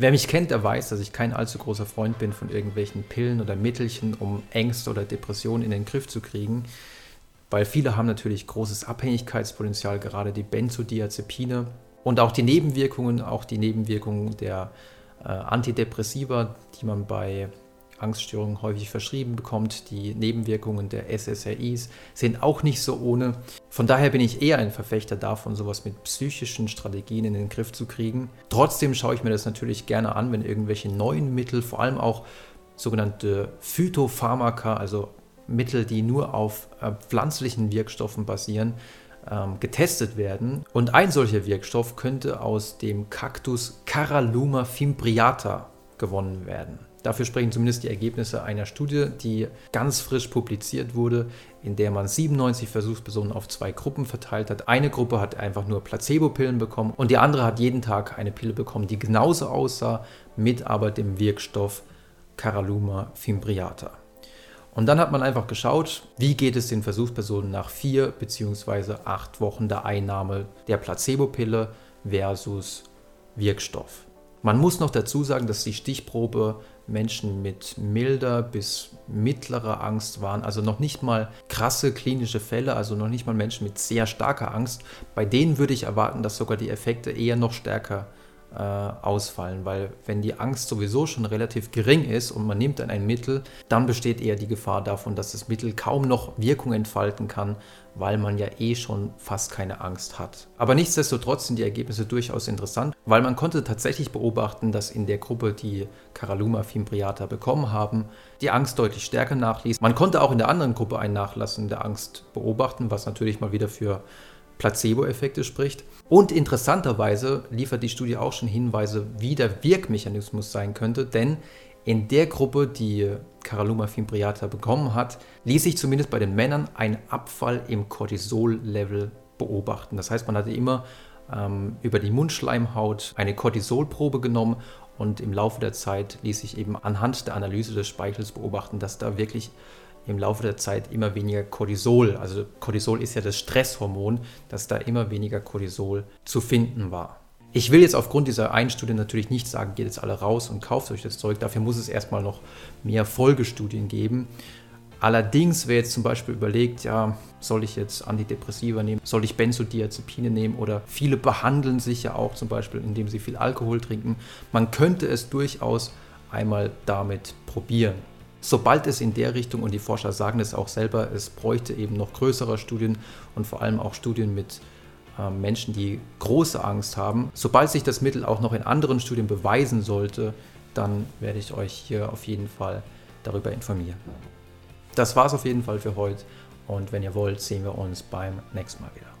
Wer mich kennt, der weiß, dass ich kein allzu großer Freund bin von irgendwelchen Pillen oder Mittelchen, um Ängste oder Depressionen in den Griff zu kriegen, weil viele haben natürlich großes Abhängigkeitspotenzial, gerade die Benzodiazepine. Und auch die Nebenwirkungen, auch die Nebenwirkungen der äh, Antidepressiva, die man bei Angststörungen häufig verschrieben bekommt. Die Nebenwirkungen der SSRIs sind auch nicht so ohne. Von daher bin ich eher ein Verfechter davon, sowas mit psychischen Strategien in den Griff zu kriegen. Trotzdem schaue ich mir das natürlich gerne an, wenn irgendwelche neuen Mittel, vor allem auch sogenannte Phytopharmaka, also Mittel, die nur auf äh, pflanzlichen Wirkstoffen basieren, ähm, getestet werden. Und ein solcher Wirkstoff könnte aus dem Kaktus Caralluma fimbriata gewonnen werden. Dafür sprechen zumindest die Ergebnisse einer Studie, die ganz frisch publiziert wurde, in der man 97 Versuchspersonen auf zwei Gruppen verteilt hat. Eine Gruppe hat einfach nur Placebo-Pillen bekommen und die andere hat jeden Tag eine Pille bekommen, die genauso aussah, mit aber dem Wirkstoff Caralluma fimbriata. Und dann hat man einfach geschaut, wie geht es den Versuchspersonen nach vier bzw. acht Wochen der Einnahme der Placebo-Pille versus Wirkstoff. Man muss noch dazu sagen, dass die Stichprobe Menschen mit milder bis mittlerer Angst waren, also noch nicht mal krasse klinische Fälle, also noch nicht mal Menschen mit sehr starker Angst. Bei denen würde ich erwarten, dass sogar die Effekte eher noch stärker äh, ausfallen, weil wenn die Angst sowieso schon relativ gering ist und man nimmt dann ein Mittel, dann besteht eher die Gefahr davon, dass das Mittel kaum noch Wirkung entfalten kann, weil man ja eh schon fast keine Angst hat. Aber nichtsdestotrotz sind die Ergebnisse durchaus interessant, weil man konnte tatsächlich beobachten, dass in der Gruppe, die Caralluma fimbriata bekommen haben, die Angst deutlich stärker nachließ. Man konnte auch in der anderen Gruppe ein Nachlassen der Angst beobachten, was natürlich mal wieder für Placebo-Effekte spricht. Und interessanterweise liefert die Studie auch schon Hinweise, wie der Wirkmechanismus sein könnte, denn in der Gruppe, die Caralluma fimbriata bekommen hat, ließ sich zumindest bei den Männern ein Abfall im Cortisol-Level beobachten. Das heißt, man hatte immer ähm, über die Mundschleimhaut eine Cortisolprobe genommen und im Laufe der Zeit ließ sich eben anhand der Analyse des Speichels beobachten, dass da wirklich im Laufe der Zeit immer weniger Cortisol, also Cortisol ist ja das Stresshormon, dass da immer weniger Cortisol zu finden war. Ich will jetzt aufgrund dieser einen Studie natürlich nicht sagen, geht jetzt alle raus und kauft euch das Zeug. Dafür muss es erstmal noch mehr Folgestudien geben. Allerdings, wer jetzt zum Beispiel überlegt, ja, soll ich jetzt Antidepressiva nehmen, soll ich Benzodiazepine nehmen oder viele behandeln sich ja auch zum Beispiel, indem sie viel Alkohol trinken. Man könnte es durchaus einmal damit probieren. Sobald es in der Richtung, und die Forscher sagen es auch selber, es bräuchte eben noch größere Studien und vor allem auch Studien mit ähm, Menschen, die große Angst haben. Sobald sich das Mittel auch noch in anderen Studien beweisen sollte, dann werde ich euch hier auf jeden Fall darüber informieren. Das war es auf jeden Fall für heute und wenn ihr wollt, sehen wir uns beim nächsten Mal wieder.